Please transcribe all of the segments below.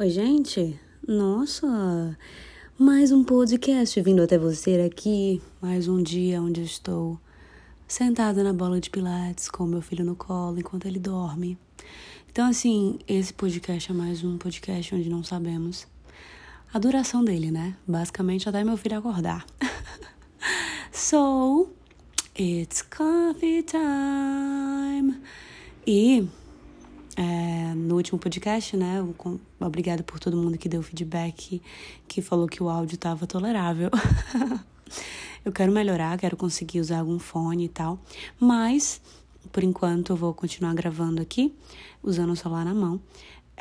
Oi, gente! Nossa! Mais um podcast vindo até você aqui. Mais um dia onde eu estou sentada na bola de pilates com meu filho no colo enquanto ele dorme. Então, assim, esse podcast é mais um podcast onde não sabemos a duração dele, né? Basicamente até meu filho acordar. so, it's coffee time. E é, no último podcast, né? Obrigada por todo mundo que deu feedback, que falou que o áudio estava tolerável. eu quero melhorar, quero conseguir usar algum fone e tal, mas por enquanto eu vou continuar gravando aqui, usando o celular na mão.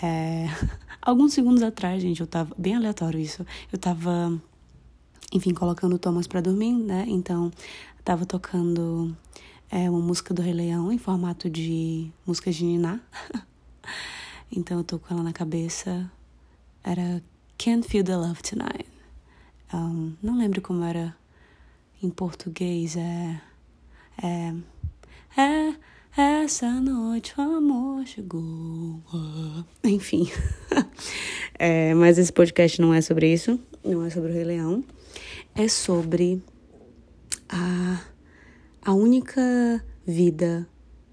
É, alguns segundos atrás, gente, eu tava bem aleatório isso. Eu tava, enfim, colocando o Thomas para dormir, né? Então, tava tocando é uma música do Rei Leão em formato de música de Niná. então eu tô com ela na cabeça. Era Can't Feel the Love Tonight. Um, não lembro como era em português. É. É. É. Essa noite o amor chegou. Enfim. é, mas esse podcast não é sobre isso. Não é sobre o Rei Leão. É sobre a a única vida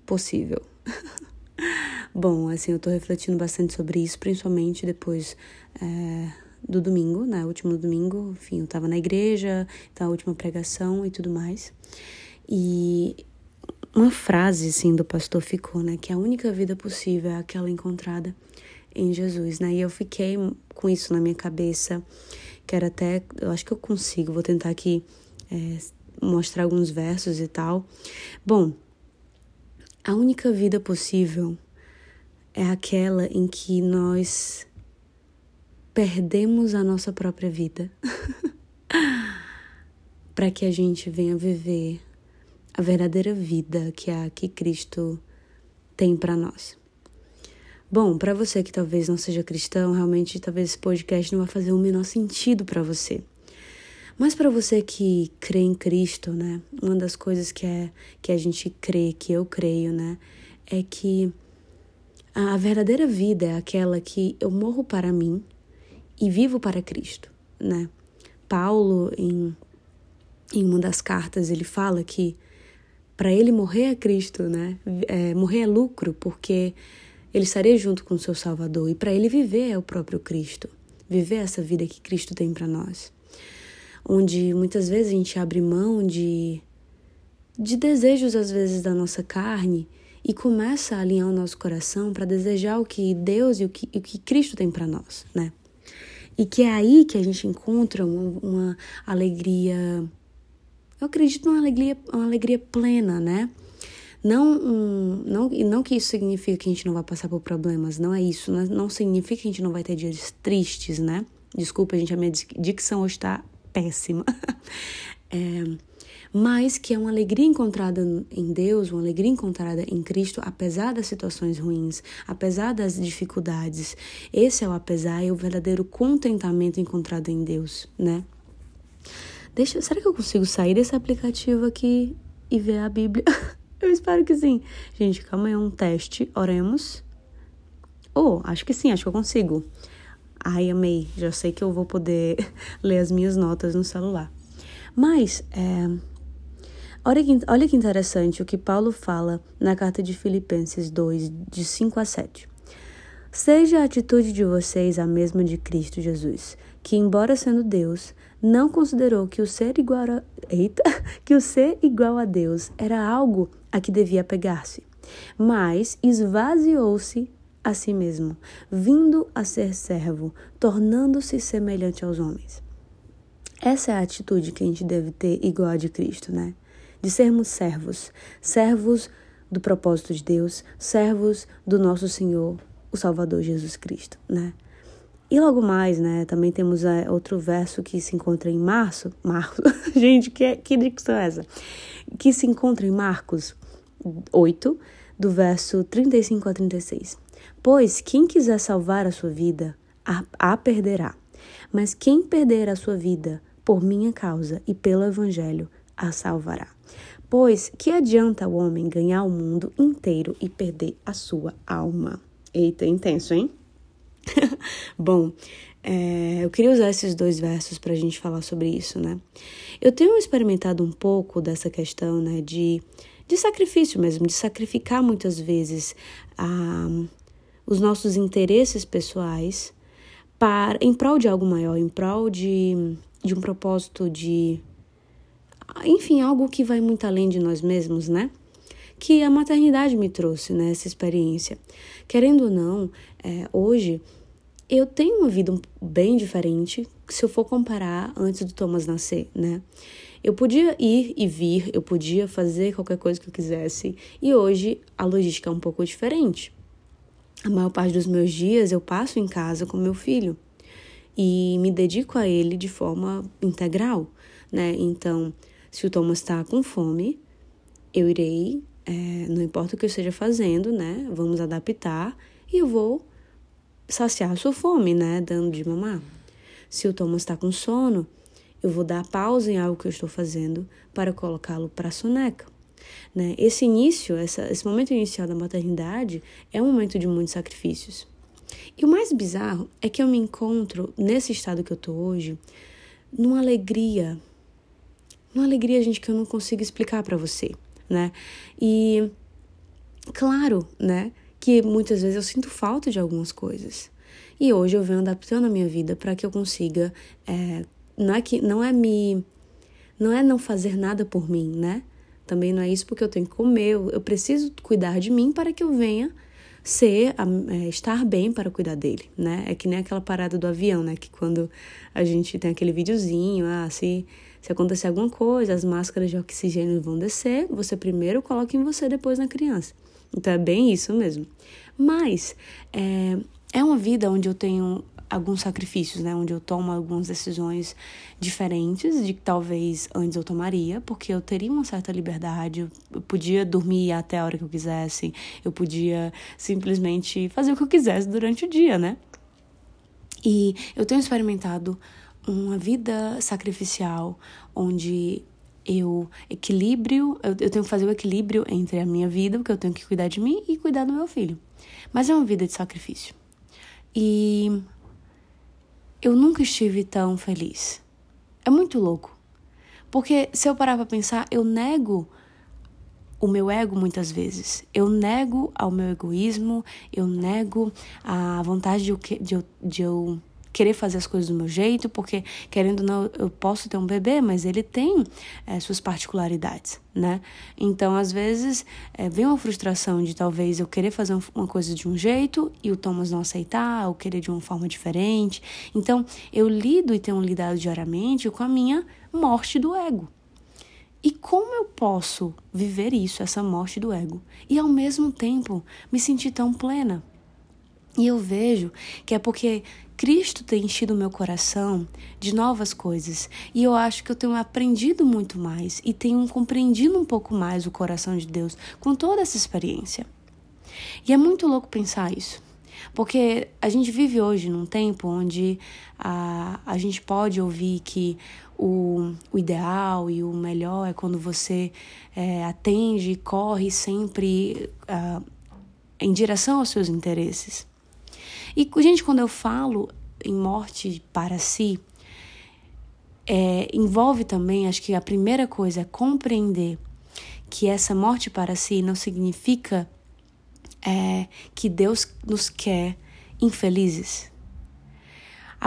possível. Bom, assim, eu tô refletindo bastante sobre isso, principalmente depois é, do domingo, né? Último domingo, enfim, eu tava na igreja, tá, a última pregação e tudo mais. E uma frase, assim, do pastor ficou, né? Que a única vida possível é aquela encontrada em Jesus, né? E eu fiquei com isso na minha cabeça, quero até, eu acho que eu consigo, vou tentar aqui é, mostrar alguns versos e tal. Bom, a única vida possível é aquela em que nós perdemos a nossa própria vida para que a gente venha viver a verdadeira vida que é a que Cristo tem para nós. Bom, para você que talvez não seja cristão, realmente talvez esse podcast não vai fazer o menor sentido para você. Mas para você que crê em Cristo, né? Uma das coisas que é que a gente crê, que eu creio, né, é que a verdadeira vida é aquela que eu morro para mim e vivo para Cristo, né? Paulo em em uma das cartas ele fala que para ele morrer é Cristo, né? É, morrer é lucro porque ele estaria junto com o seu Salvador e para ele viver é o próprio Cristo, viver essa vida que Cristo tem para nós onde muitas vezes a gente abre mão de, de desejos, às vezes, da nossa carne e começa a alinhar o nosso coração para desejar o que Deus e o que, o que Cristo tem para nós, né? E que é aí que a gente encontra uma, uma alegria, eu acredito numa alegria, uma alegria plena, né? Não, não, não que isso significa que a gente não vai passar por problemas, não é isso. Não, significa que a gente não vai ter dias tristes, né? Desculpa, gente, a minha dicção hoje está péssima. é, mas que é uma alegria encontrada em Deus, uma alegria encontrada em Cristo, apesar das situações ruins, apesar das dificuldades. Esse é o apesar e o verdadeiro contentamento encontrado em Deus, né? Deixa, será que eu consigo sair desse aplicativo aqui e ver a Bíblia? eu espero que sim. Gente, calma aí, é um teste. Oremos. Oh, acho que sim, acho que eu consigo. Ai, amei, já sei que eu vou poder ler as minhas notas no celular. Mas, é, olha, que, olha que interessante o que Paulo fala na carta de Filipenses 2, de 5 a 7. Seja a atitude de vocês a mesma de Cristo Jesus, que, embora sendo Deus, não considerou que o ser igual a, eita, que o ser igual a Deus era algo a que devia pegar-se, mas esvaziou-se a si mesmo, vindo a ser servo, tornando-se semelhante aos homens. Essa é a atitude que a gente deve ter igual a de Cristo, né? De sermos servos, servos do propósito de Deus, servos do nosso Senhor, o Salvador Jesus Cristo, né? E logo mais, né, também temos é, outro verso que se encontra em Março, Marcos, gente, que, que dicção é essa? Que se encontra em Marcos 8, do verso 35 a 36. Pois quem quiser salvar a sua vida, a, a perderá. Mas quem perder a sua vida por minha causa e pelo Evangelho, a salvará. Pois que adianta o homem ganhar o mundo inteiro e perder a sua alma? Eita, intenso, hein? Bom, é, eu queria usar esses dois versos para a gente falar sobre isso, né? Eu tenho experimentado um pouco dessa questão, né, de, de sacrifício mesmo, de sacrificar muitas vezes a, os nossos interesses pessoais para em prol de algo maior, em prol de, de um propósito de. Enfim, algo que vai muito além de nós mesmos, né? Que a maternidade me trouxe, né? Essa experiência. Querendo ou não, é, hoje eu tenho uma vida bem diferente se eu for comparar antes do Thomas nascer, né? Eu podia ir e vir, eu podia fazer qualquer coisa que eu quisesse, e hoje a logística é um pouco diferente. A maior parte dos meus dias eu passo em casa com meu filho e me dedico a ele de forma integral, né? Então, se o Thomas está com fome, eu irei, é, não importa o que eu esteja fazendo, né? Vamos adaptar e eu vou saciar a sua fome, né? Dando de mamar. Se o Thomas está com sono, eu vou dar pausa em algo que eu estou fazendo para colocá-lo para soneca. Né? Esse início, essa, esse momento inicial da maternidade é um momento de muitos sacrifícios. E o mais bizarro é que eu me encontro nesse estado que eu estou hoje, numa alegria, numa alegria, gente, que eu não consigo explicar para você, né? E claro, né? que muitas vezes eu sinto falta de algumas coisas. E hoje eu venho adaptando a minha vida para que eu consiga. É, não é que não é me. Não é não fazer nada por mim, né? Também não é isso porque eu tenho que comer. Eu preciso cuidar de mim para que eu venha ser, é, estar bem para cuidar dele, né? É que nem aquela parada do avião, né? Que quando a gente tem aquele videozinho, ah, se, se acontecer alguma coisa, as máscaras de oxigênio vão descer, você primeiro coloca em você, depois na criança. Então é bem isso mesmo. Mas é, é uma vida onde eu tenho alguns sacrifícios, né? Onde eu tomo algumas decisões diferentes de que talvez antes eu tomaria, porque eu teria uma certa liberdade, eu podia dormir até a hora que eu quisesse, eu podia simplesmente fazer o que eu quisesse durante o dia, né? E eu tenho experimentado uma vida sacrificial onde eu equilíbrio, eu, eu tenho que fazer o equilíbrio entre a minha vida, porque eu tenho que cuidar de mim e cuidar do meu filho. Mas é uma vida de sacrifício. E eu nunca estive tão feliz. É muito louco. Porque se eu parar para pensar, eu nego o meu ego muitas vezes. Eu nego ao meu egoísmo, eu nego a vontade de eu, de eu, de eu querer fazer as coisas do meu jeito, porque querendo ou não, eu posso ter um bebê, mas ele tem é, suas particularidades, né? Então, às vezes, é, vem uma frustração de talvez eu querer fazer uma coisa de um jeito e o Thomas não aceitar, ou querer de uma forma diferente. Então, eu lido e tenho lidado diariamente com a minha morte do ego. E como eu posso viver isso, essa morte do ego, e ao mesmo tempo me sentir tão plena? E eu vejo que é porque Cristo tem enchido o meu coração de novas coisas e eu acho que eu tenho aprendido muito mais e tenho compreendido um pouco mais o coração de Deus com toda essa experiência. E é muito louco pensar isso, porque a gente vive hoje num tempo onde a, a gente pode ouvir que o, o ideal e o melhor é quando você é, atende e corre sempre uh, em direção aos seus interesses. E, gente, quando eu falo em morte para si, é, envolve também, acho que a primeira coisa é compreender que essa morte para si não significa é, que Deus nos quer infelizes.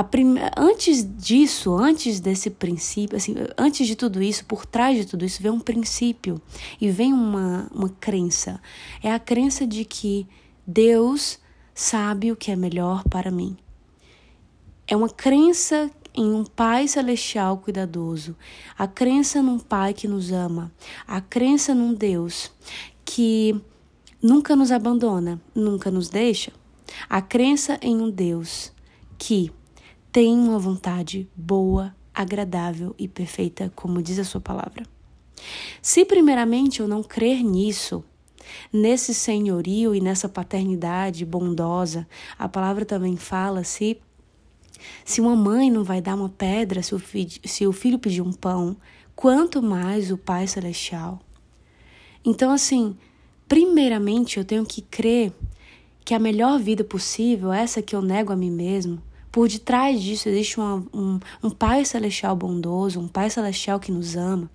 Prime... Antes disso, antes desse princípio, assim, antes de tudo isso, por trás de tudo isso, vem um princípio e vem uma, uma crença. É a crença de que Deus sabe o que é melhor para mim. É uma crença em um Pai celestial cuidadoso, a crença num Pai que nos ama, a crença num Deus que nunca nos abandona, nunca nos deixa, a crença em um Deus que tem uma vontade boa, agradável e perfeita, como diz a sua palavra. Se primeiramente eu não crer nisso, Nesse senhorio e nessa paternidade bondosa, a palavra também fala se se uma mãe não vai dar uma pedra se o, filho, se o filho pedir um pão, quanto mais o Pai Celestial. Então, assim, primeiramente eu tenho que crer que a melhor vida possível, essa que eu nego a mim mesmo, por detrás disso existe uma, um, um Pai Celestial bondoso, um Pai Celestial que nos ama,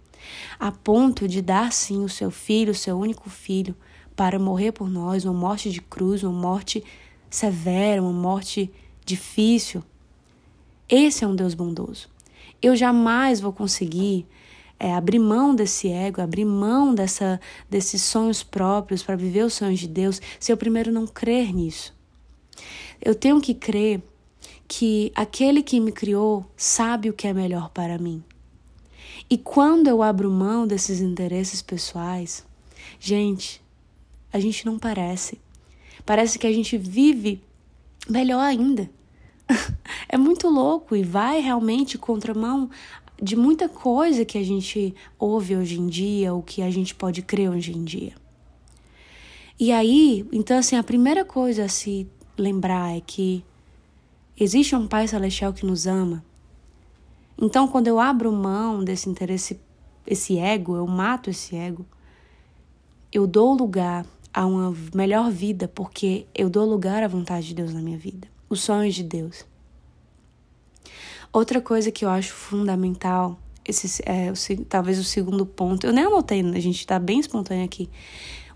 a ponto de dar sim o seu filho, o seu único filho, para morrer por nós, uma morte de cruz, uma morte severa, uma morte difícil. Esse é um Deus bondoso. Eu jamais vou conseguir é, abrir mão desse ego, abrir mão dessa, desses sonhos próprios para viver os sonhos de Deus, se eu primeiro não crer nisso. Eu tenho que crer que aquele que me criou sabe o que é melhor para mim. E quando eu abro mão desses interesses pessoais, gente, a gente não parece. Parece que a gente vive melhor ainda. é muito louco e vai realmente contramão de muita coisa que a gente ouve hoje em dia, o que a gente pode crer hoje em dia. E aí, então assim, a primeira coisa a se lembrar é que existe um Pai Celestial que nos ama. Então, quando eu abro mão desse interesse, esse ego, eu mato esse ego, eu dou lugar a uma melhor vida, porque eu dou lugar à vontade de Deus na minha vida, os sonhos de Deus. Outra coisa que eu acho fundamental, esse é o, talvez o segundo ponto, eu nem anotei, a gente está bem espontâneo aqui.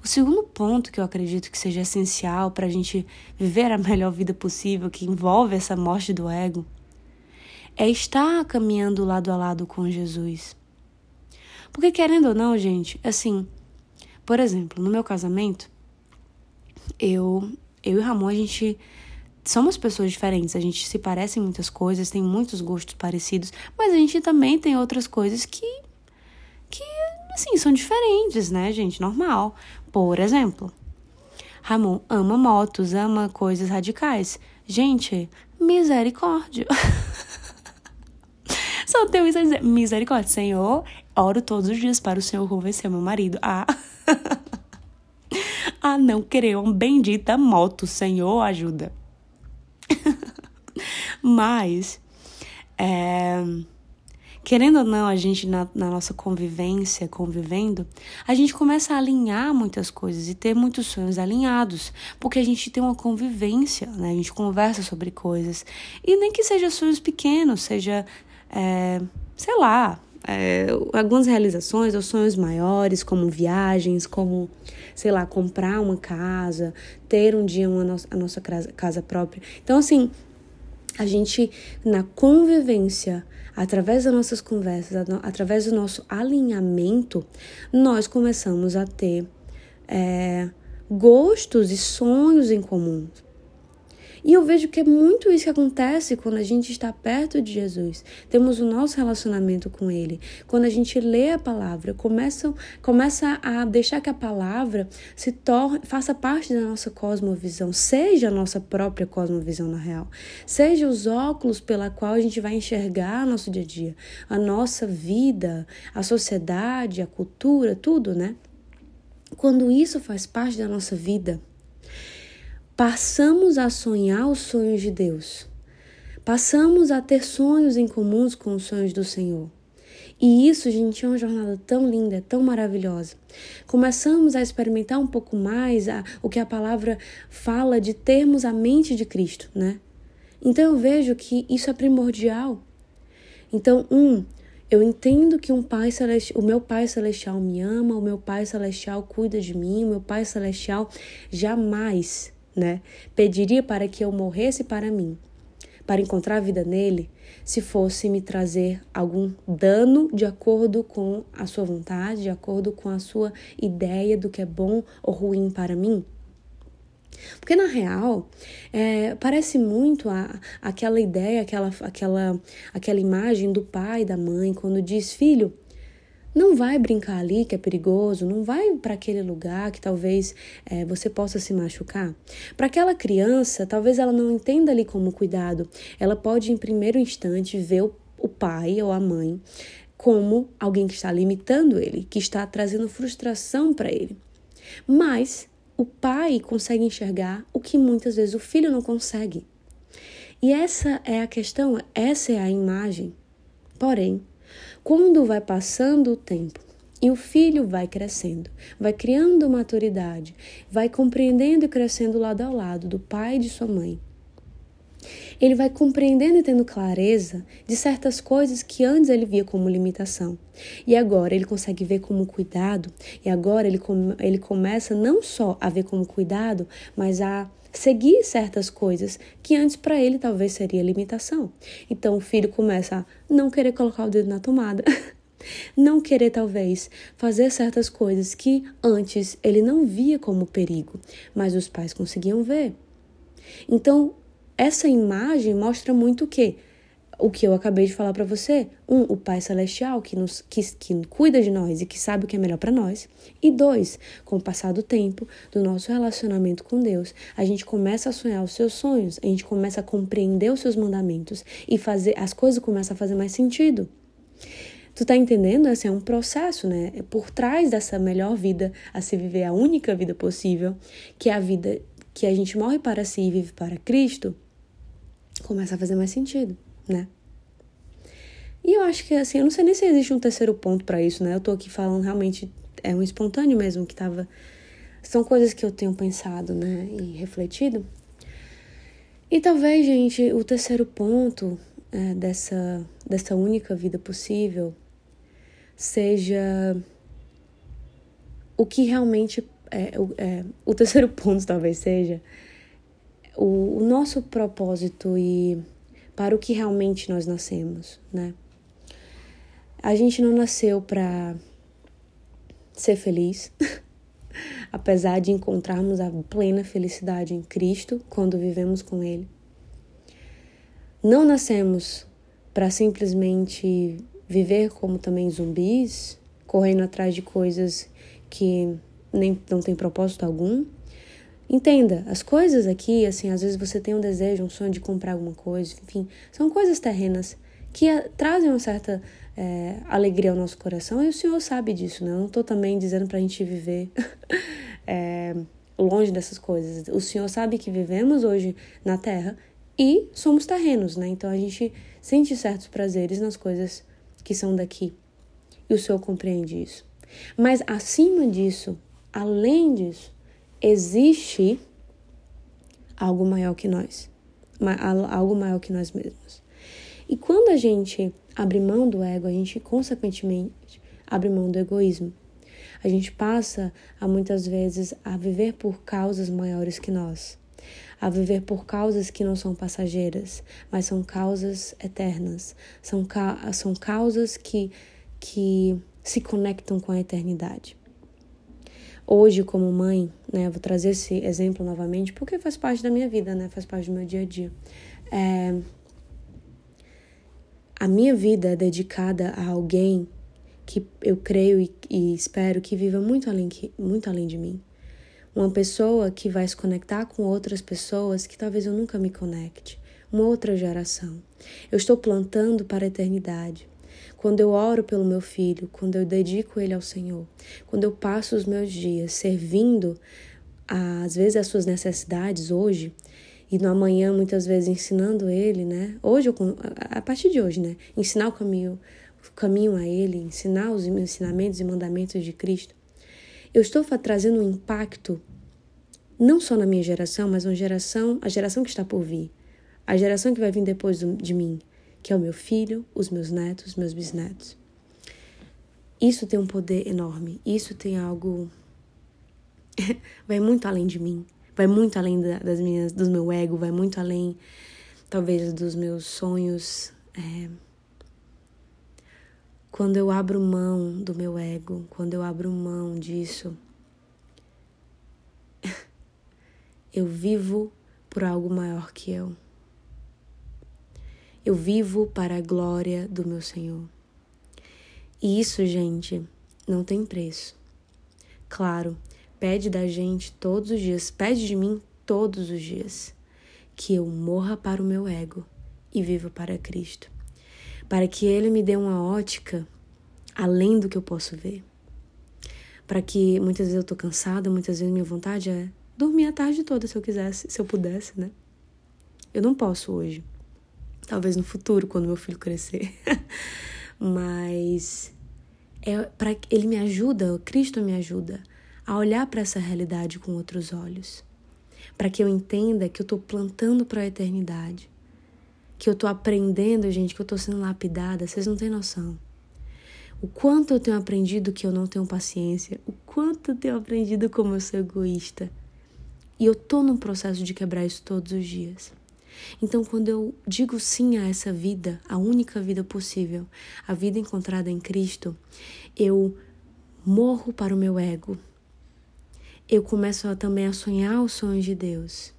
O segundo ponto que eu acredito que seja essencial para a gente viver a melhor vida possível, que envolve essa morte do ego, é estar caminhando lado a lado com Jesus. Porque querendo ou não, gente, assim, por exemplo, no meu casamento, eu, eu e Ramon, a gente somos pessoas diferentes, a gente se parece em muitas coisas, tem muitos gostos parecidos, mas a gente também tem outras coisas que que assim são diferentes, né, gente? Normal. Por exemplo, Ramon ama motos, ama coisas radicais. Gente, misericórdia. Só tenho isso a dizer. Misericórdia, Senhor. Oro todos os dias para o Senhor convencer meu marido a. a não querer uma bendita moto. Senhor, ajuda. Mas, é, querendo ou não, a gente na, na, nossa convivência, convivendo, a gente começa a alinhar muitas coisas e ter muitos sonhos alinhados, porque a gente tem uma convivência, né? A gente conversa sobre coisas. E nem que seja sonhos pequenos, seja, é, sei lá, é, algumas realizações ou sonhos maiores, como viagens, como, sei lá, comprar uma casa, ter um dia uma, a nossa casa própria. Então, assim, a gente, na convivência, através das nossas conversas, através do nosso alinhamento, nós começamos a ter é, gostos e sonhos em comum. E eu vejo que é muito isso que acontece quando a gente está perto de Jesus. Temos o nosso relacionamento com Ele. Quando a gente lê a palavra, começa, começa a deixar que a palavra se torne, faça parte da nossa cosmovisão, seja a nossa própria cosmovisão na real. Seja os óculos pela qual a gente vai enxergar nosso dia a dia, a nossa vida, a sociedade, a cultura, tudo, né? Quando isso faz parte da nossa vida, passamos a sonhar os sonhos de Deus. Passamos a ter sonhos em comuns com os sonhos do Senhor. E isso, gente, é uma jornada tão linda, tão maravilhosa. Começamos a experimentar um pouco mais a, o que a palavra fala de termos a mente de Cristo, né? Então eu vejo que isso é primordial. Então, um, eu entendo que um pai celestial, o meu pai celestial me ama, o meu pai celestial cuida de mim, o meu pai celestial jamais né? Pediria para que eu morresse para mim, para encontrar vida nele, se fosse me trazer algum dano de acordo com a sua vontade, de acordo com a sua ideia do que é bom ou ruim para mim. Porque na real, é, parece muito a, aquela ideia, aquela, aquela, aquela imagem do pai da mãe quando diz: Filho, não vai brincar ali que é perigoso, não vai para aquele lugar que talvez é, você possa se machucar. Para aquela criança, talvez ela não entenda ali como cuidado. Ela pode, em primeiro instante, ver o, o pai ou a mãe como alguém que está limitando ele, que está trazendo frustração para ele. Mas o pai consegue enxergar o que muitas vezes o filho não consegue. E essa é a questão, essa é a imagem. Porém, quando vai passando o tempo E o filho vai crescendo, vai criando maturidade, vai compreendendo e crescendo lado ao lado do pai e de sua mãe. Ele vai compreendendo e tendo clareza de certas coisas que antes ele via como limitação. E agora ele consegue ver como cuidado, e agora ele, come, ele começa não só a ver como cuidado, mas a seguir certas coisas que antes para ele talvez seria limitação. Então o filho começa a não querer colocar o dedo na tomada. não querer talvez fazer certas coisas que antes ele não via como perigo, mas os pais conseguiam ver. Então, essa imagem mostra muito o quê? O que eu acabei de falar para você. Um, o Pai Celestial que, nos, que, que cuida de nós e que sabe o que é melhor para nós. E dois, com o passar do tempo, do nosso relacionamento com Deus, a gente começa a sonhar os seus sonhos, a gente começa a compreender os seus mandamentos e fazer as coisas começam a fazer mais sentido. Tu tá entendendo? Esse é um processo, né? Por trás dessa melhor vida a se viver, a única vida possível, que é a vida que a gente morre para si e vive para Cristo, começa a fazer mais sentido, né? E eu acho que, assim, eu não sei nem se existe um terceiro ponto para isso, né? Eu tô aqui falando realmente, é um espontâneo mesmo que tava. São coisas que eu tenho pensado, né? E refletido. E talvez, gente, o terceiro ponto é, dessa, dessa única vida possível seja o que realmente é, é, o terceiro ponto talvez seja o, o nosso propósito e para o que realmente nós nascemos, né? A gente não nasceu para ser feliz, apesar de encontrarmos a plena felicidade em Cristo quando vivemos com Ele. Não nascemos para simplesmente viver como também zumbis, correndo atrás de coisas que nem não tem propósito algum. Entenda, as coisas aqui, assim, às vezes você tem um desejo, um sonho de comprar alguma coisa, enfim, são coisas terrenas que a, trazem uma certa é, alegria ao nosso coração e o Senhor sabe disso, né? Eu não estou também dizendo para a gente viver é, longe dessas coisas. O Senhor sabe que vivemos hoje na terra e somos terrenos, né? Então a gente sente certos prazeres nas coisas que são daqui e o Senhor compreende isso. Mas acima disso, além disso, existe algo maior que nós, algo maior que nós mesmos. E quando a gente abre mão do ego, a gente consequentemente abre mão do egoísmo. A gente passa a muitas vezes a viver por causas maiores que nós, a viver por causas que não são passageiras, mas são causas eternas, são, ca são causas que, que se conectam com a eternidade. Hoje, como mãe, né, vou trazer esse exemplo novamente porque faz parte da minha vida, né, faz parte do meu dia a dia. É, a minha vida é dedicada a alguém que eu creio e, e, espero que viva muito além, que, muito além de mim. Uma pessoa que vai se conectar com outras pessoas que talvez eu nunca me conecte. Uma outra geração. Eu estou plantando para a eternidade quando eu oro pelo meu filho, quando eu dedico ele ao Senhor, quando eu passo os meus dias servindo, às vezes, as suas necessidades hoje, e no amanhã, muitas vezes, ensinando ele, né? Hoje, a partir de hoje, né? Ensinar o caminho, o caminho a ele, ensinar os ensinamentos e mandamentos de Cristo. Eu estou trazendo um impacto não só na minha geração, mas uma geração, a geração que está por vir, a geração que vai vir depois de mim, que é o meu filho, os meus netos, meus bisnetos. Isso tem um poder enorme. Isso tem algo. vai muito além de mim. Vai muito além das minhas, do meu ego, vai muito além, talvez, dos meus sonhos. É... Quando eu abro mão do meu ego, quando eu abro mão disso, eu vivo por algo maior que eu. Eu vivo para a glória do meu Senhor. E isso, gente, não tem preço. Claro, pede da gente todos os dias, pede de mim todos os dias, que eu morra para o meu ego e viva para Cristo, para que Ele me dê uma ótica além do que eu posso ver. Para que muitas vezes eu tô cansada, muitas vezes minha vontade é dormir a tarde toda se eu quisesse, se eu pudesse, né? Eu não posso hoje. Talvez no futuro, quando meu filho crescer. Mas é para ele me ajuda, Cristo me ajuda a olhar para essa realidade com outros olhos, para que eu entenda que eu estou plantando para a eternidade, que eu estou aprendendo, gente, que eu estou sendo lapidada, vocês não têm noção. O quanto eu tenho aprendido que eu não tenho paciência, o quanto eu tenho aprendido como eu sou egoísta. E eu tô num processo de quebrar isso todos os dias. Então, quando eu digo sim a essa vida, a única vida possível, a vida encontrada em Cristo, eu morro para o meu ego. Eu começo a, também a sonhar os sonhos de Deus.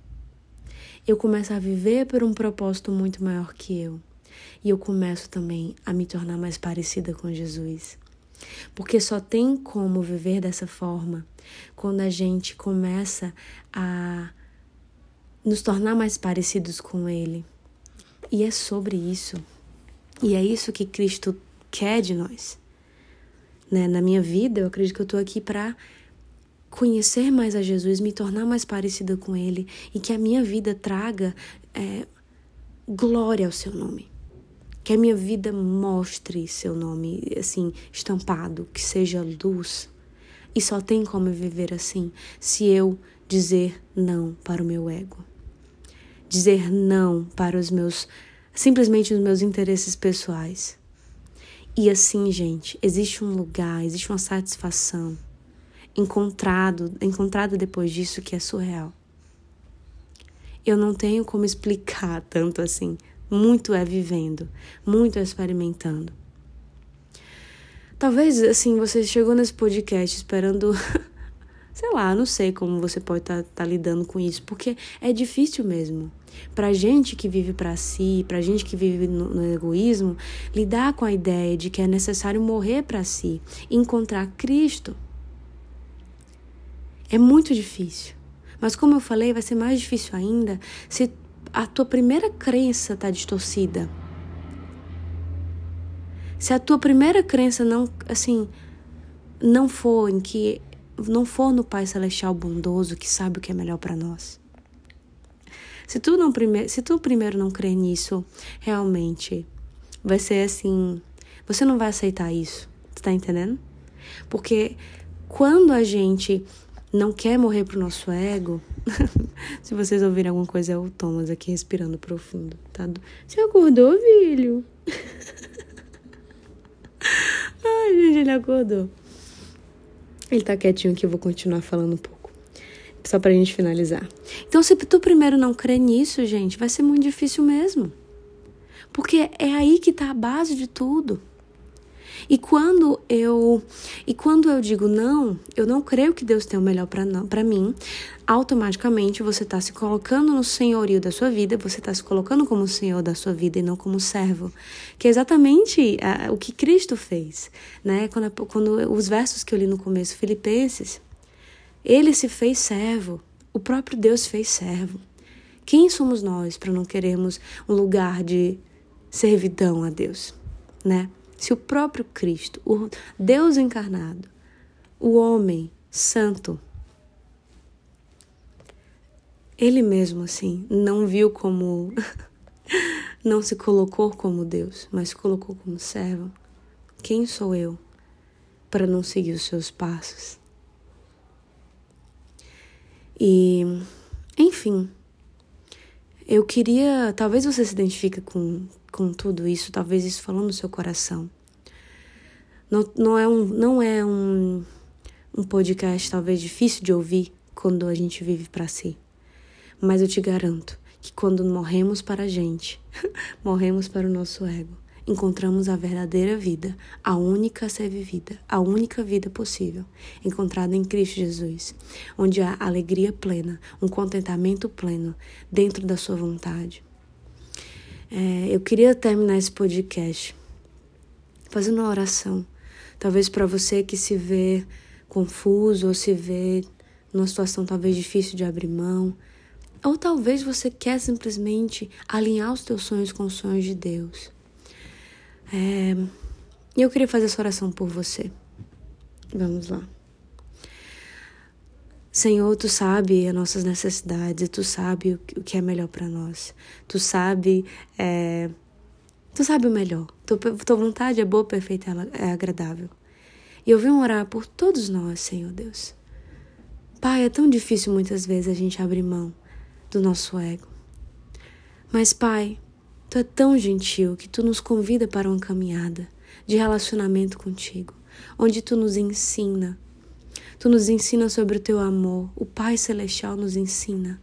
Eu começo a viver por um propósito muito maior que eu. E eu começo também a me tornar mais parecida com Jesus. Porque só tem como viver dessa forma quando a gente começa a nos tornar mais parecidos com Ele. E é sobre isso. E é isso que Cristo quer de nós. Né? Na minha vida, eu acredito que eu estou aqui para conhecer mais a Jesus, me tornar mais parecida com Ele e que a minha vida traga é, glória ao Seu nome. Que a minha vida mostre Seu nome, assim, estampado, que seja luz. E só tem como viver assim se eu dizer não para o meu ego dizer não para os meus simplesmente os meus interesses pessoais. E assim, gente, existe um lugar, existe uma satisfação encontrado, encontrada depois disso que é surreal. Eu não tenho como explicar tanto assim. Muito é vivendo, muito é experimentando. Talvez assim você chegou nesse podcast esperando sei lá, não sei como você pode estar tá, tá lidando com isso, porque é difícil mesmo. Pra gente que vive para si, pra gente que vive no, no, egoísmo, lidar com a ideia de que é necessário morrer para si, encontrar Cristo, é muito difícil. Mas como eu falei, vai ser mais difícil ainda se a tua primeira crença tá distorcida. Se a tua primeira crença não, assim, não for em que não for no Pai Celestial bondoso que sabe o que é melhor para nós. Se tu, não prime se tu primeiro não crer nisso, realmente vai ser assim. Você não vai aceitar isso. Tu tá entendendo? Porque quando a gente não quer morrer pro nosso ego. Se vocês ouvirem alguma coisa, é o Thomas aqui respirando profundo, tá? Você acordou, filho? Ai, gente, ele acordou. Ele tá quietinho aqui, eu vou continuar falando um pouco. Só pra gente finalizar. Então, se tu primeiro não crê nisso, gente, vai ser muito difícil mesmo. Porque é aí que tá a base de tudo. E quando eu e quando eu digo não, eu não creio que Deus tem o melhor para mim, automaticamente você está se colocando no senhorio da sua vida, você está se colocando como senhor da sua vida e não como servo, que é exatamente o que Cristo fez, né? Quando, quando os versos que eu li no começo, Filipenses, ele se fez servo, o próprio Deus fez servo. Quem somos nós para não queremos um lugar de servidão a Deus, né? Se o próprio Cristo, o Deus encarnado, o homem santo, ele mesmo assim não viu como não se colocou como Deus, mas se colocou como servo. Quem sou eu para não seguir os seus passos? E, enfim, eu queria, talvez você se identifique com, com tudo isso, talvez isso falou no seu coração. Não, não é, um, não é um, um podcast talvez difícil de ouvir quando a gente vive para si. Mas eu te garanto que quando morremos para a gente, morremos para o nosso ego, encontramos a verdadeira vida, a única a ser vivida, a única vida possível, encontrada em Cristo Jesus, onde há alegria plena, um contentamento pleno dentro da Sua vontade. É, eu queria terminar esse podcast fazendo uma oração, talvez para você que se vê confuso ou se vê numa situação talvez difícil de abrir mão, ou talvez você quer simplesmente alinhar os teus sonhos com os sonhos de Deus. É, eu queria fazer essa oração por você. Vamos lá. Senhor, tu sabe as nossas necessidades, tu sabe o que é melhor para nós. Tu sabe, é, tu sabe o melhor. Tua, tua vontade é boa, perfeita, ela é agradável. E eu venho orar por todos nós, Senhor Deus. Pai, é tão difícil muitas vezes a gente abrir mão do nosso ego. Mas, Pai, Tu é tão gentil que Tu nos convida para uma caminhada de relacionamento contigo, onde Tu nos ensina. Tu nos ensina sobre o Teu amor. O Pai Celestial nos ensina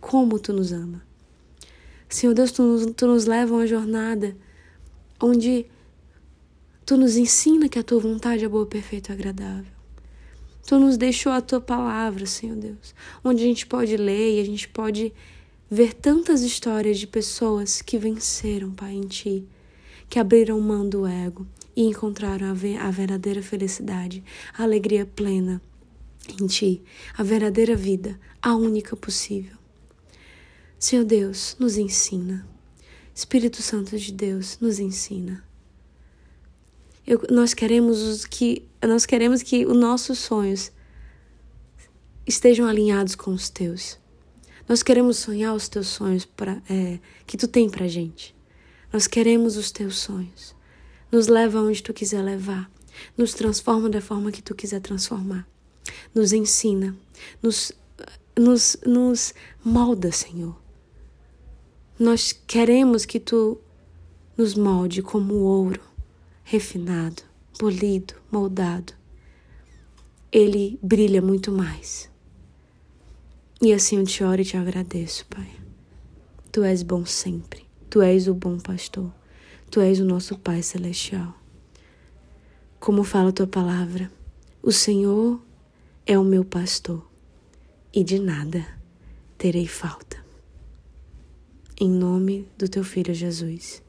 como Tu nos ama. Senhor Deus, Tu nos, tu nos leva a uma jornada onde Tu nos ensina que a Tua vontade é boa, perfeita e agradável. Tu nos deixou a tua palavra, Senhor Deus, onde a gente pode ler e a gente pode ver tantas histórias de pessoas que venceram, Pai, em Ti, que abriram mão do ego e encontraram a verdadeira felicidade, a alegria plena em Ti, a verdadeira vida, a única possível. Senhor Deus, nos ensina. Espírito Santo de Deus, nos ensina. Eu, nós queremos que nós queremos que os nossos sonhos estejam alinhados com os teus. Nós queremos sonhar os teus sonhos pra, é, que tu tem pra gente. Nós queremos os teus sonhos. Nos leva onde tu quiser levar. Nos transforma da forma que tu quiser transformar. Nos ensina. Nos, nos, nos molda, Senhor. Nós queremos que tu nos molde como ouro refinado, polido, moldado, ele brilha muito mais. E assim eu te oro e te agradeço, Pai. Tu és bom sempre. Tu és o bom pastor. Tu és o nosso Pai celestial. Como fala a tua palavra, o Senhor é o meu pastor e de nada terei falta. Em nome do teu filho Jesus.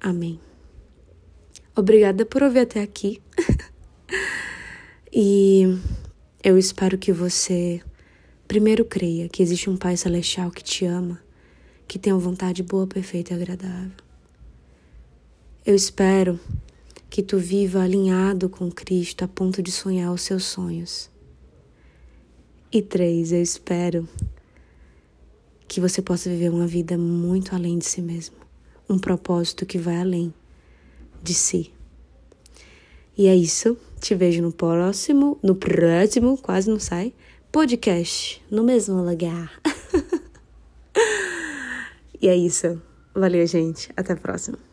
Amém. Obrigada por ouvir até aqui. e eu espero que você primeiro creia que existe um Pai Celestial que te ama, que tem uma vontade boa, perfeita e agradável. Eu espero que tu viva alinhado com Cristo a ponto de sonhar os seus sonhos. E três, eu espero que você possa viver uma vida muito além de si mesmo, um propósito que vai além de si. E é isso. Te vejo no próximo, no próximo, quase não sai, podcast, no mesmo lugar. e é isso. Valeu, gente. Até a próxima.